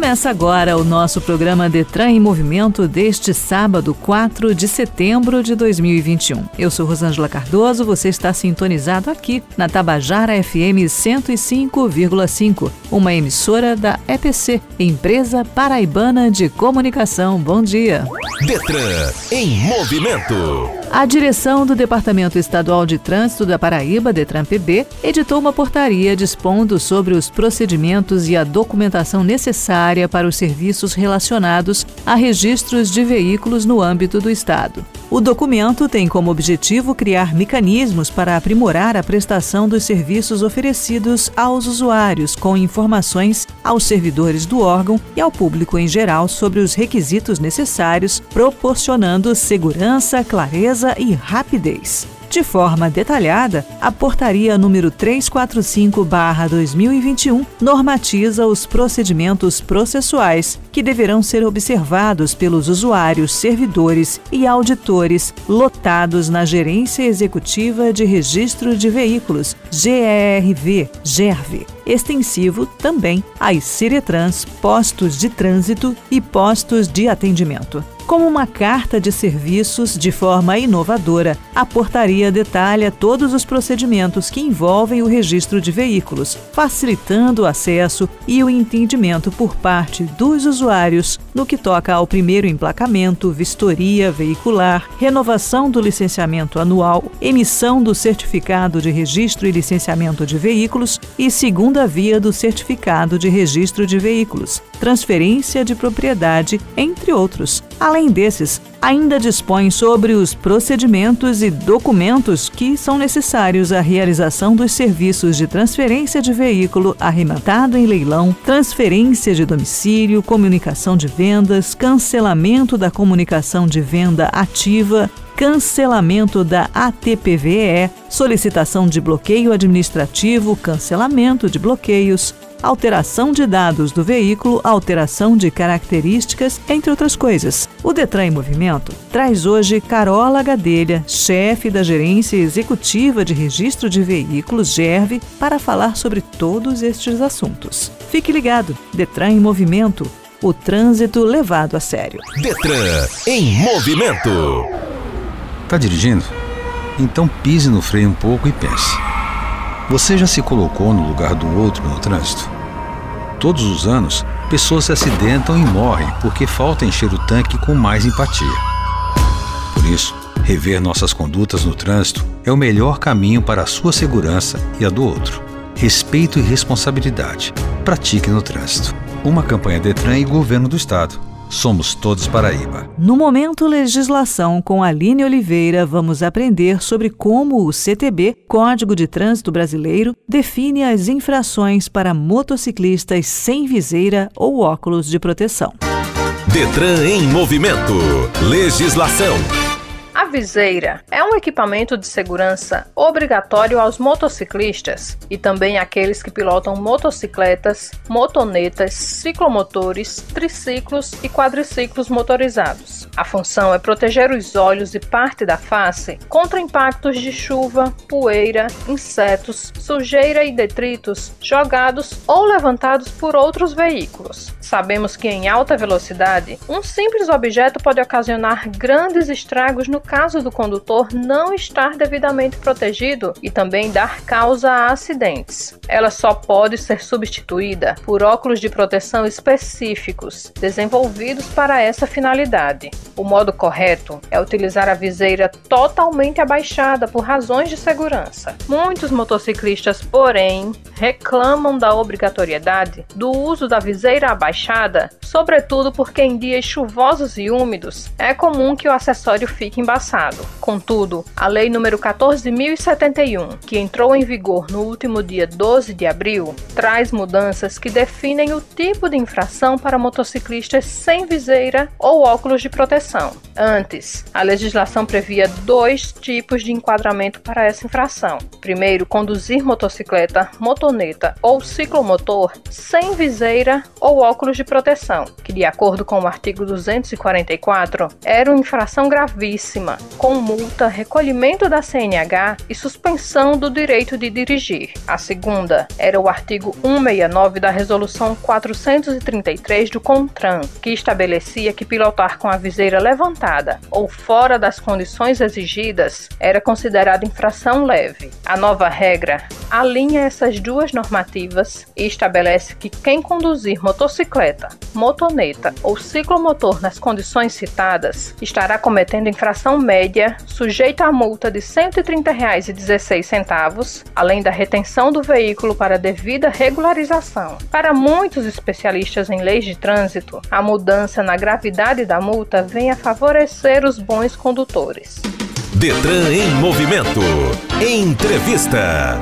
Começa agora o nosso programa Detran em Movimento deste sábado, 4 de setembro de 2021. Eu sou Rosângela Cardoso, você está sintonizado aqui na Tabajara FM 105,5, uma emissora da EPC, Empresa Paraibana de Comunicação. Bom dia. Detran em Movimento. A direção do Departamento Estadual de Trânsito da Paraíba, Detran-PB, editou uma portaria dispondo sobre os procedimentos e a documentação necessária para os serviços relacionados a registros de veículos no âmbito do Estado. O documento tem como objetivo criar mecanismos para aprimorar a prestação dos serviços oferecidos aos usuários, com informações aos servidores do órgão e ao público em geral sobre os requisitos necessários, proporcionando segurança, clareza e rapidez. De forma detalhada, a portaria número 345/2021 normatiza os procedimentos processuais que deverão ser observados pelos usuários, servidores e auditores lotados na Gerência Executiva de Registro de Veículos, GERV, GERV, extensivo também às Ciretrans, postos de trânsito e postos de atendimento. Como uma carta de serviços de forma inovadora, a portaria detalha todos os procedimentos que envolvem o registro de veículos, facilitando o acesso e o entendimento por parte dos usuários no que toca ao primeiro emplacamento, vistoria veicular, renovação do licenciamento anual, emissão do certificado de registro e licenciamento de veículos e segunda via do certificado de registro de veículos, transferência de propriedade, entre outros. Além desses, ainda dispõe sobre os procedimentos e documentos que são necessários à realização dos serviços de transferência de veículo arrematado em leilão, transferência de domicílio, comunicação de vendas, cancelamento da comunicação de venda ativa, cancelamento da ATPVE, solicitação de bloqueio administrativo, cancelamento de bloqueios, alteração de dados do veículo, alteração de características, entre outras coisas. O Detran em Movimento traz hoje Carola Gadelha, chefe da Gerência Executiva de Registro de Veículos, GERV, para falar sobre todos estes assuntos. Fique ligado, Detran em Movimento, o trânsito levado a sério. Detran em Movimento. Tá dirigindo? Então pise no freio um pouco e pense. Você já se colocou no lugar do outro no trânsito? Todos os anos, pessoas se acidentam e morrem porque falta encher o tanque com mais empatia. Por isso, rever nossas condutas no trânsito é o melhor caminho para a sua segurança e a do outro. Respeito e responsabilidade. Pratique no trânsito. Uma campanha Detran e Governo do Estado. Somos todos Paraíba. No momento Legislação com Aline Oliveira, vamos aprender sobre como o CTB, Código de Trânsito Brasileiro, define as infrações para motociclistas sem viseira ou óculos de proteção. Detran em movimento. Legislação. A viseira é um equipamento de segurança obrigatório aos motociclistas e também àqueles que pilotam motocicletas, motonetas, ciclomotores, triciclos e quadriciclos motorizados. A função é proteger os olhos e parte da face contra impactos de chuva, poeira, insetos, sujeira e detritos jogados ou levantados por outros veículos. Sabemos que em alta velocidade, um simples objeto pode ocasionar grandes estragos no caso do condutor não estar devidamente protegido e também dar causa a acidentes. Ela só pode ser substituída por óculos de proteção específicos, desenvolvidos para essa finalidade. O modo correto é utilizar a viseira totalmente abaixada por razões de segurança. Muitos motociclistas, porém, reclamam da obrigatoriedade do uso da viseira abaixada, sobretudo porque em dias chuvosos e úmidos é comum que o acessório fique embaçado. Contudo, a Lei nº 14.071, que entrou em vigor no último dia 12 de abril, traz mudanças que definem o tipo de infração para motociclistas sem viseira ou óculos de proteção. Antes, a legislação previa dois tipos de enquadramento para essa infração. Primeiro, conduzir motocicleta, motoneta ou ciclomotor sem viseira ou óculos de proteção, que, de acordo com o artigo 244, era uma infração gravíssima, com multa, recolhimento da CNH e suspensão do direito de dirigir. A segunda era o artigo 169 da Resolução 433 do CONTRAN, que estabelecia que pilotar com a viseira levantada ou fora das condições exigidas era considerada infração leve. A nova regra alinha essas duas normativas e estabelece que quem conduzir motocicleta, motoneta ou ciclomotor nas condições citadas estará cometendo infração média sujeita a multa de R$ 130,16, além da retenção do veículo para devida regularização. Para muitos especialistas em leis de trânsito, a mudança na gravidade da multa vem a favorecer os bons condutores. Detran em movimento. Entrevista.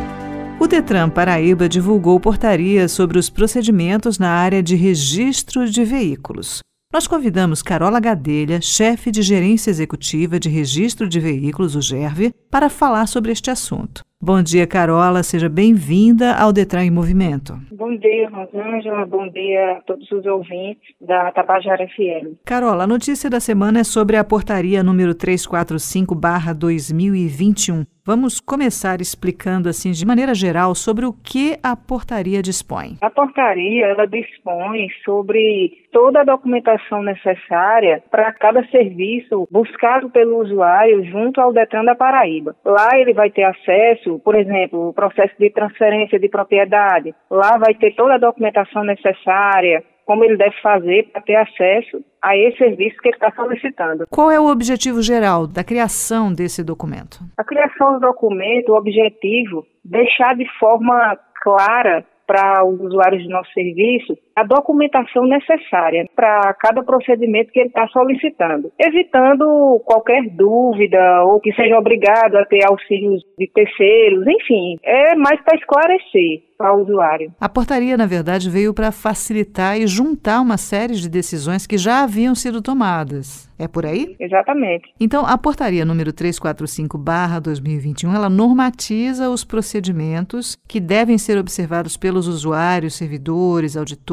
O Detran Paraíba divulgou portaria sobre os procedimentos na área de registro de veículos. Nós convidamos Carola Gadelha, chefe de gerência executiva de registro de veículos, o GERV, para falar sobre este assunto. Bom dia, Carola. Seja bem-vinda ao Detran em Movimento. Bom dia, Rosângela. Bom dia a todos os ouvintes da Tabajara FM. Carola, a notícia da semana é sobre a portaria número 345/2021. Vamos começar explicando assim de maneira geral sobre o que a portaria dispõe. A portaria ela dispõe sobre toda a documentação necessária para cada serviço buscado pelo usuário junto ao Detran da Paraíba. Lá ele vai ter acesso, por exemplo, o processo de transferência de propriedade. Lá vai ter toda a documentação necessária, como ele deve fazer para ter acesso a esse serviço que ele está solicitando. Qual é o objetivo geral da criação desse documento? A criação do documento, o objetivo, deixar de forma clara para os usuários do nosso serviço a documentação necessária para cada procedimento que ele está solicitando, evitando qualquer dúvida ou que seja obrigado a ter auxílios de terceiros, enfim, é mais para esclarecer para o usuário. A portaria, na verdade, veio para facilitar e juntar uma série de decisões que já haviam sido tomadas. É por aí? Exatamente. Então, a portaria número 345/2021, ela normatiza os procedimentos que devem ser observados pelos usuários, servidores, auditores,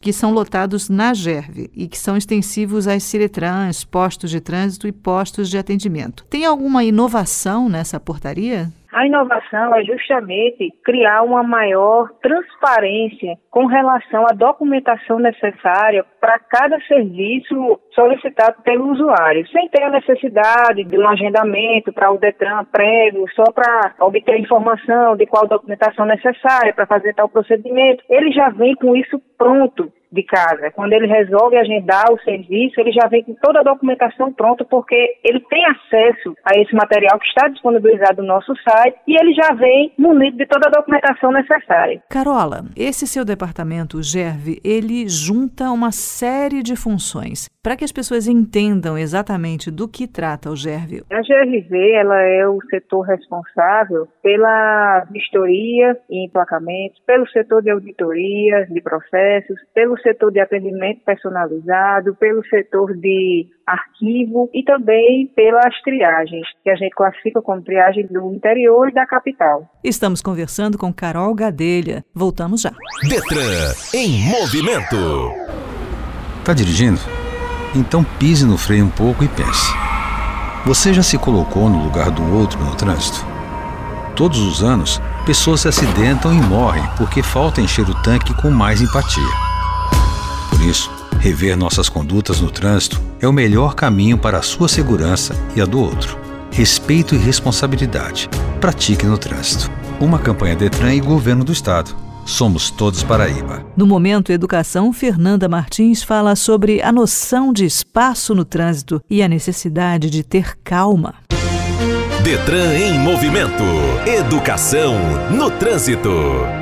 que são lotados na GERV e que são extensivos às Ciretrans, postos de trânsito e postos de atendimento. Tem alguma inovação nessa portaria? A inovação é justamente criar uma maior transparência com relação à documentação necessária para cada serviço solicitado pelo usuário, sem ter a necessidade de um agendamento para o Detran prévio, só para obter informação de qual documentação necessária para fazer tal procedimento. Ele já vem com isso pronto de casa. Quando ele resolve agendar o serviço, ele já vem com toda a documentação pronta, porque ele tem acesso a esse material que está disponibilizado no nosso site e ele já vem munido de toda a documentação necessária. Carola, esse seu departamento, o GERV, ele junta uma série de funções. Para que as pessoas entendam exatamente do que trata o GERV. A GRV ela é o setor responsável pela vistoria e emplacamento, pelo setor de auditoria de processos, pelo setor de atendimento personalizado, pelo setor de arquivo e também pelas triagens, que a gente classifica como triagem do interior e da capital. Estamos conversando com Carol Gadelha. Voltamos já. Detran em movimento. Tá dirigindo? Então pise no freio um pouco e pense. Você já se colocou no lugar do outro no trânsito? Todos os anos, pessoas se acidentam e morrem porque falta encher o tanque com mais empatia. Por isso, rever nossas condutas no trânsito é o melhor caminho para a sua segurança e a do outro. Respeito e responsabilidade. Pratique no trânsito. Uma campanha Detran e Governo do Estado. Somos todos Paraíba. No momento Educação, Fernanda Martins fala sobre a noção de espaço no trânsito e a necessidade de ter calma. Detran em movimento. Educação no trânsito.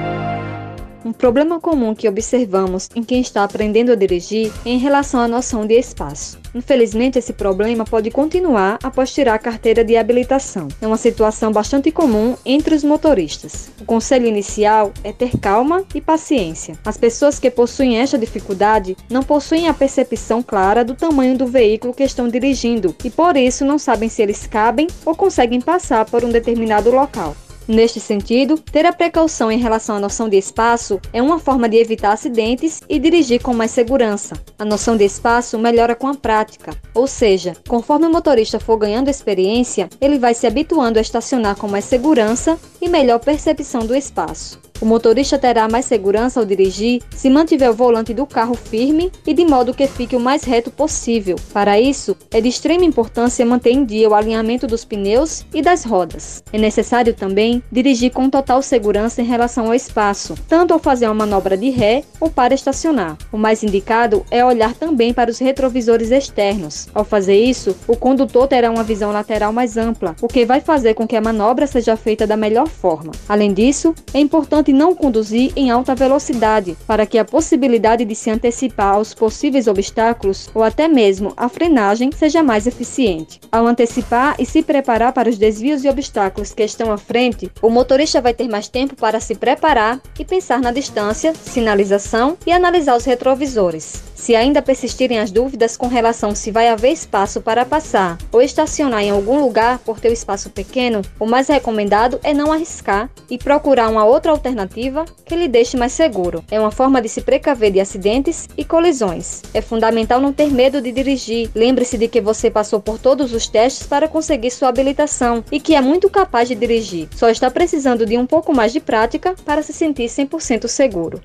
Um problema comum que observamos em quem está aprendendo a dirigir é em relação à noção de espaço. Infelizmente, esse problema pode continuar após tirar a carteira de habilitação. É uma situação bastante comum entre os motoristas. O conselho inicial é ter calma e paciência. As pessoas que possuem esta dificuldade não possuem a percepção clara do tamanho do veículo que estão dirigindo e por isso não sabem se eles cabem ou conseguem passar por um determinado local. Neste sentido, ter a precaução em relação à noção de espaço é uma forma de evitar acidentes e dirigir com mais segurança. A noção de espaço melhora com a prática, ou seja, conforme o motorista for ganhando experiência, ele vai se habituando a estacionar com mais segurança e melhor percepção do espaço. O motorista terá mais segurança ao dirigir se mantiver o volante do carro firme e de modo que fique o mais reto possível. Para isso, é de extrema importância manter em dia o alinhamento dos pneus e das rodas. É necessário também dirigir com total segurança em relação ao espaço, tanto ao fazer uma manobra de ré ou para estacionar. O mais indicado é olhar também para os retrovisores externos. Ao fazer isso, o condutor terá uma visão lateral mais ampla, o que vai fazer com que a manobra seja feita da melhor forma. Além disso, é importante e não conduzir em alta velocidade, para que a possibilidade de se antecipar aos possíveis obstáculos ou até mesmo a frenagem seja mais eficiente. Ao antecipar e se preparar para os desvios e obstáculos que estão à frente, o motorista vai ter mais tempo para se preparar e pensar na distância, sinalização e analisar os retrovisores. Se ainda persistirem as dúvidas com relação se vai haver espaço para passar ou estacionar em algum lugar por ter o espaço pequeno, o mais recomendado é não arriscar e procurar uma outra alternativa que lhe deixe mais seguro. É uma forma de se precaver de acidentes e colisões. É fundamental não ter medo de dirigir. Lembre-se de que você passou por todos os testes para conseguir sua habilitação e que é muito capaz de dirigir. Só está precisando de um pouco mais de prática para se sentir 100% seguro.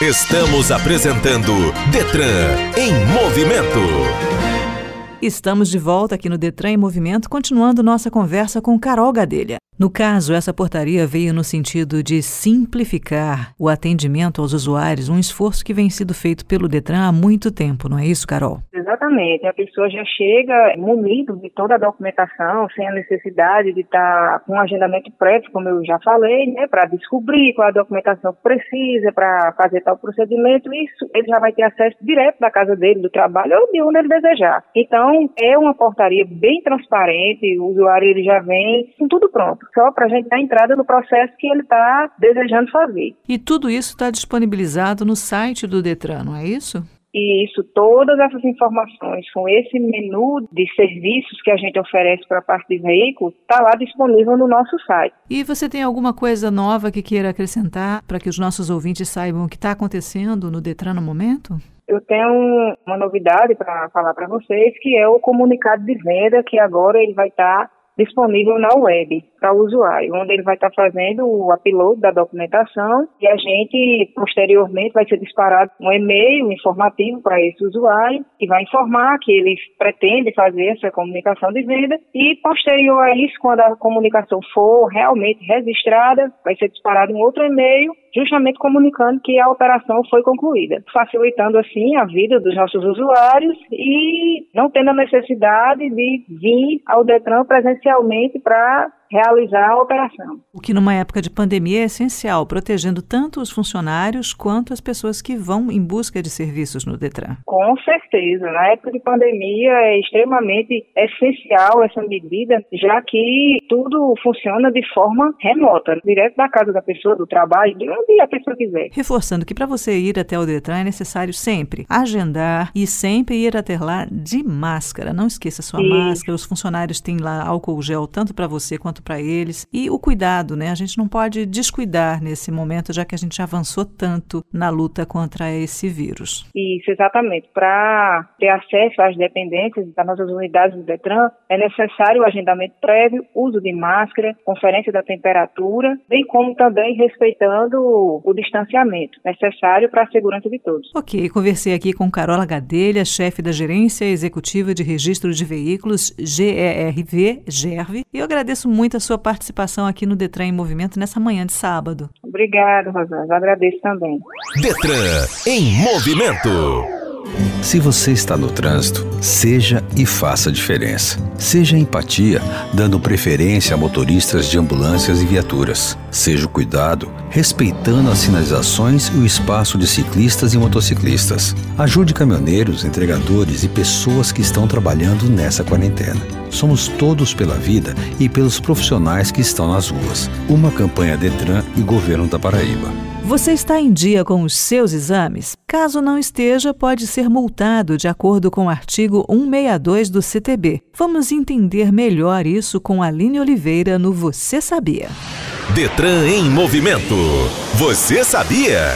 Estamos apresentando Detran em movimento. Estamos de volta aqui no Detran em Movimento, continuando nossa conversa com Carol Gadelha. No caso, essa portaria veio no sentido de simplificar o atendimento aos usuários, um esforço que vem sido feito pelo Detran há muito tempo, não é isso, Carol? Exatamente. A pessoa já chega munido de toda a documentação, sem a necessidade de estar com um agendamento prévio, como eu já falei, né, para descobrir qual a documentação precisa para fazer tal procedimento. Isso ele já vai ter acesso direto da casa dele, do trabalho ou de onde ele desejar. Então, é uma portaria bem transparente, o usuário ele já vem com tudo pronto só para a gente dar entrada no processo que ele está desejando fazer. E tudo isso está disponibilizado no site do Detran, não é isso? E isso, todas essas informações com esse menu de serviços que a gente oferece para a parte de veículo, está lá disponível no nosso site. E você tem alguma coisa nova que queira acrescentar para que os nossos ouvintes saibam o que está acontecendo no Detran no momento? Eu tenho uma novidade para falar para vocês, que é o comunicado de venda, que agora ele vai estar tá disponível na web para o usuário, onde ele vai estar fazendo o upload da documentação e a gente, posteriormente, vai ser disparado um e-mail informativo para esse usuário, que vai informar que ele pretende fazer essa comunicação de venda e, posterior a isso, quando a comunicação for realmente registrada, vai ser disparado um outro e-mail justamente comunicando que a operação foi concluída, facilitando assim a vida dos nossos usuários e não tendo a necessidade de vir ao Detran presencialmente para realizar a operação. O que numa época de pandemia é essencial, protegendo tanto os funcionários quanto as pessoas que vão em busca de serviços no Detran. Com certeza, na época de pandemia é extremamente essencial essa medida, já que tudo funciona de forma remota, direto da casa da pessoa, do trabalho, de onde a pessoa quiser. Reforçando que para você ir até o Detran é necessário sempre agendar e sempre ir até lá de máscara. Não esqueça sua Isso. máscara, os funcionários têm lá álcool gel tanto para você quanto para eles. E o cuidado, né? A gente não pode descuidar nesse momento, já que a gente avançou tanto na luta contra esse vírus. Isso, exatamente. Para ter acesso às dependências das nossas unidades do Detran, é necessário o agendamento prévio, uso de máscara, conferência da temperatura, bem como também respeitando o distanciamento necessário para a segurança de todos. Ok, conversei aqui com Carola Gadelha, chefe da Gerência Executiva de Registro de Veículos, GERV, GERV, e eu agradeço muito muito a sua participação aqui no Detran em Movimento nessa manhã de sábado. Obrigado, Rosana. Agradeço também. Detran em Movimento. Se você está no trânsito, seja e faça diferença. Seja empatia, dando preferência a motoristas de ambulâncias e viaturas. Seja o cuidado, respeitando as sinalizações e o espaço de ciclistas e motociclistas. Ajude caminhoneiros, entregadores e pessoas que estão trabalhando nessa quarentena. Somos todos pela vida e pelos profissionais que estão nas ruas. Uma campanha Detran e Governo da Paraíba. Você está em dia com os seus exames? Caso não esteja, pode ser multado de acordo com o artigo 162 do CTB. Vamos entender melhor isso com Aline Oliveira no Você Sabia. Detran em movimento. Você sabia?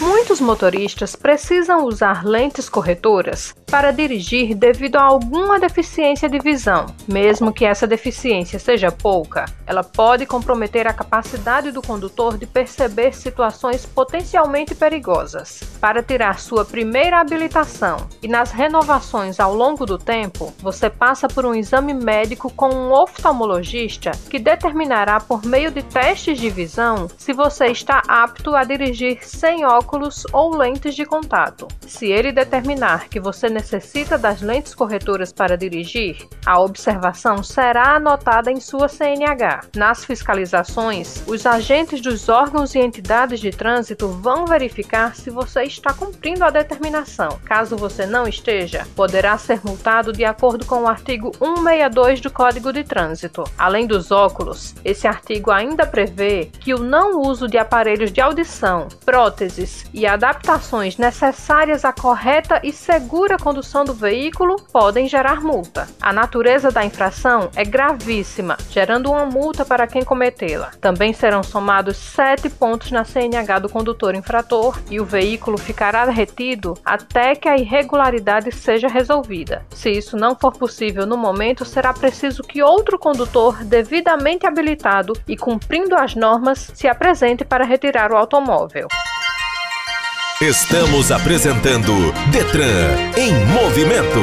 Muitos motoristas precisam usar lentes corretoras para dirigir devido a alguma deficiência de visão. Mesmo que essa deficiência seja pouca, ela pode comprometer a capacidade do condutor de perceber situações potencialmente perigosas. Para tirar sua primeira habilitação e nas renovações ao longo do tempo, você passa por um exame médico com um oftalmologista que determinará por meio de testes de visão se você está apto a dirigir sem óculos óculos ou lentes de contato. Se ele determinar que você necessita das lentes corretoras para dirigir, a observação será anotada em sua CNH. Nas fiscalizações, os agentes dos órgãos e entidades de trânsito vão verificar se você está cumprindo a determinação. Caso você não esteja, poderá ser multado de acordo com o artigo 162 do Código de Trânsito. Além dos óculos, esse artigo ainda prevê que o não uso de aparelhos de audição, próteses e adaptações necessárias à correta e segura condução do veículo podem gerar multa. A natureza da infração é gravíssima, gerando uma multa para quem cometê-la. Também serão somados sete pontos na CNH do condutor infrator e o veículo ficará retido até que a irregularidade seja resolvida. Se isso não for possível no momento, será preciso que outro condutor devidamente habilitado e cumprindo as normas se apresente para retirar o automóvel. Estamos apresentando Detran em movimento.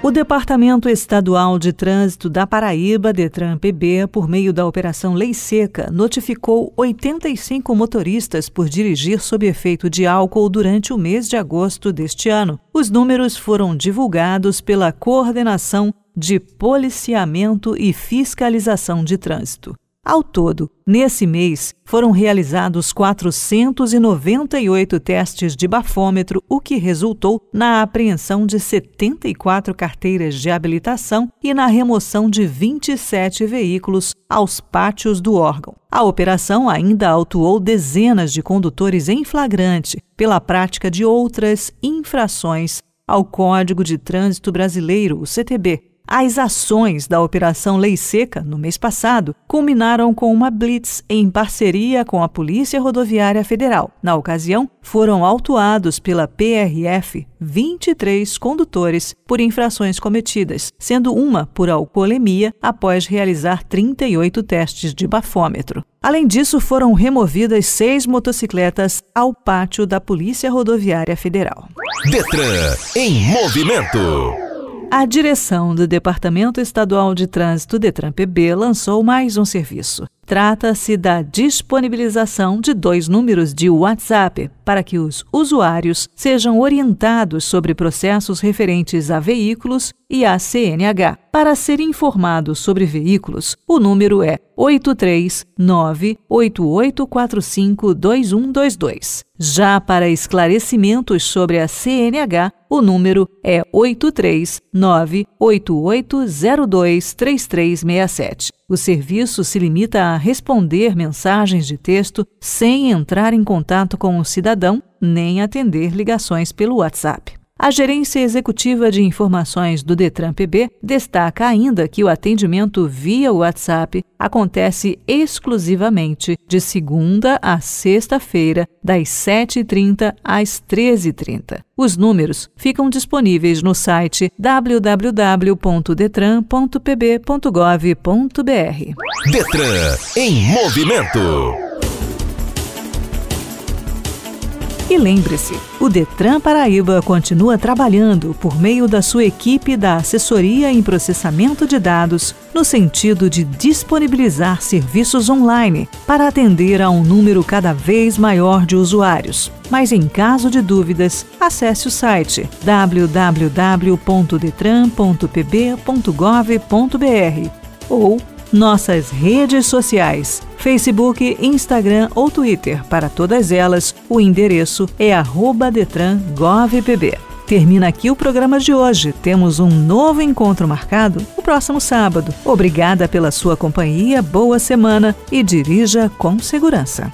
O Departamento Estadual de Trânsito da Paraíba, Detran PB, por meio da Operação Lei Seca, notificou 85 motoristas por dirigir sob efeito de álcool durante o mês de agosto deste ano. Os números foram divulgados pela Coordenação de Policiamento e Fiscalização de Trânsito. Ao todo, nesse mês, foram realizados 498 testes de bafômetro, o que resultou na apreensão de 74 carteiras de habilitação e na remoção de 27 veículos aos pátios do órgão. A operação ainda autuou dezenas de condutores em flagrante pela prática de outras infrações ao Código de Trânsito Brasileiro, o CTB, as ações da Operação Lei Seca, no mês passado, culminaram com uma blitz em parceria com a Polícia Rodoviária Federal. Na ocasião, foram autuados pela PRF 23 condutores por infrações cometidas, sendo uma por alcoolemia após realizar 38 testes de bafômetro. Além disso, foram removidas seis motocicletas ao pátio da Polícia Rodoviária Federal. Detran em movimento. A direção do Departamento Estadual de Trânsito Detran PB lançou mais um serviço. Trata-se da disponibilização de dois números de WhatsApp para que os usuários sejam orientados sobre processos referentes a veículos e a CNH. Para ser informado sobre veículos, o número é 83988452122. Já para esclarecimentos sobre a CNH, o número é 83988023367. O serviço se limita a responder mensagens de texto sem entrar em contato com o cidadão nem atender ligações pelo WhatsApp. A Gerência Executiva de Informações do Detran PB destaca ainda que o atendimento via WhatsApp acontece exclusivamente de segunda a sexta-feira, das 7h30 às 13h30. Os números ficam disponíveis no site www.detran.pb.gov.br. Detran em movimento. E lembre-se, o Detran Paraíba continua trabalhando por meio da sua equipe da assessoria em processamento de dados no sentido de disponibilizar serviços online para atender a um número cada vez maior de usuários. Mas em caso de dúvidas, acesse o site www.detran.pb.gov.br ou nossas redes sociais, Facebook, Instagram ou Twitter. Para todas elas, o endereço é detrangovpb. Termina aqui o programa de hoje. Temos um novo encontro marcado no próximo sábado. Obrigada pela sua companhia, boa semana e dirija com segurança.